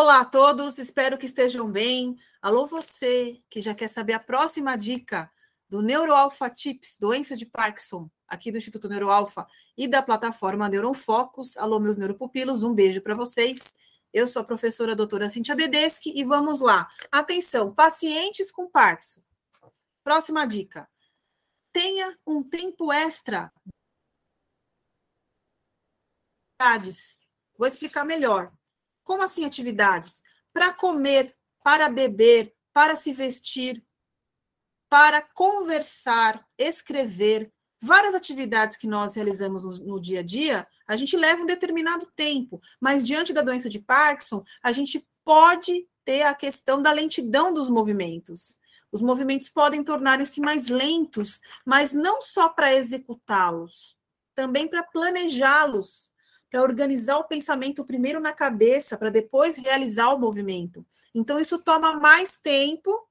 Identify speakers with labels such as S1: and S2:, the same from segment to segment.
S1: Olá a todos, espero que estejam bem. Alô, você que já quer saber a próxima dica do NeuroAlpha Tips, doença de Parkinson, aqui do Instituto NeuroAlpha e da plataforma Neuron Focus. Alô, meus neuropupilos, um beijo para vocês. Eu sou a professora doutora Cintia Bedeschi e vamos lá. Atenção, pacientes com Parkinson. Próxima dica. Tenha um tempo extra. Vou explicar melhor. Como assim atividades? Para comer, para beber, para se vestir, para conversar, escrever, várias atividades que nós realizamos no, no, dia a dia, a gente leva um determinado tempo, mas diante da doença de Parkinson, a gente pode ter a questão da lentidão dos movimentos. Os movimentos podem tornarem-se mais lentos, mas não só para executá-los, também para planejá-los, para organizar o pensamento primeiro na cabeça, para depois realizar o movimento. Então, isso toma mais tempo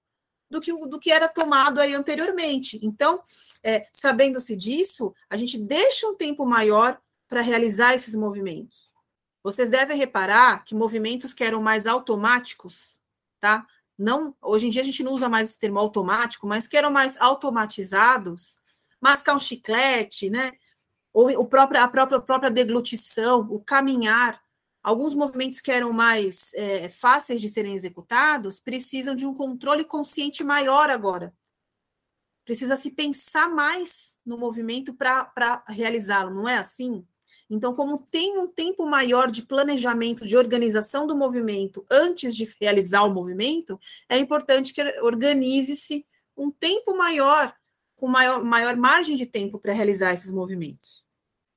S1: do que, do que era tomado aí anteriormente. Então, é, sabendo-se disso, a gente deixa um tempo maior para realizar esses movimentos. Vocês devem reparar que movimentos que eram mais automáticos, tá? Não, hoje em dia a gente não usa mais esse termo automático, mas que eram mais automatizados, mascar um chiclete, né? Ou o próprio, a própria, a própria deglutição, o caminhar, Alguns movimentos que eram mais é, fáceis de serem executados precisam de um controle consciente maior agora. Precisa se pensar mais no movimento para realizá-lo, não é assim? Então, como tem um tempo maior de planejamento, de organização do movimento antes de realizar o movimento, é importante que organize-se um tempo maior, com maior, maior margem de tempo para realizar esses movimentos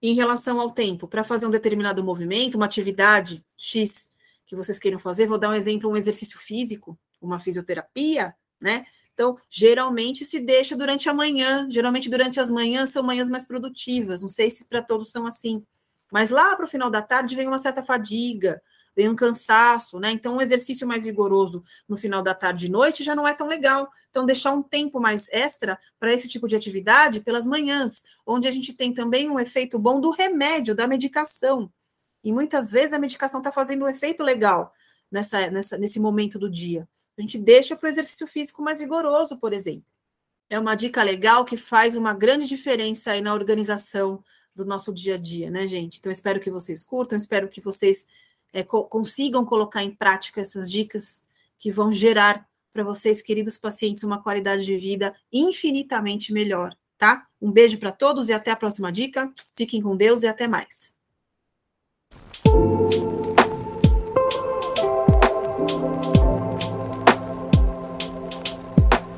S1: em relação ao tempo, para fazer um determinado movimento, uma atividade X que vocês queiram fazer, vou dar um exemplo, um exercício físico, uma fisioterapia, né? Então, geralmente se deixa durante a manhã, geralmente durante as manhãs são manhãs mais produtivas, não sei se para todos são assim, mas lá para o final da tarde vem uma certa fadiga, vem um cansaço, né? Então, um exercício mais vigoroso no final da tarde e noite já não é tão legal. Então, deixar um tempo mais extra para esse tipo de atividade pelas manhãs, onde a gente tem também um efeito bom do remédio, da medicação. E muitas vezes a medicação está fazendo um efeito legal nessa, nessa, nesse momento do dia. A gente deixa para o exercício físico mais vigoroso, por exemplo. É uma dica legal que faz uma grande diferença aí na organização do nosso dia a dia, né, gente? Então, espero que vocês curtam, espero que vocês é, co consigam colocar em prática essas dicas que vão gerar para vocês, queridos pacientes, uma qualidade de vida infinitamente melhor, tá? Um beijo para todos e até a próxima dica. Fiquem com Deus e até mais.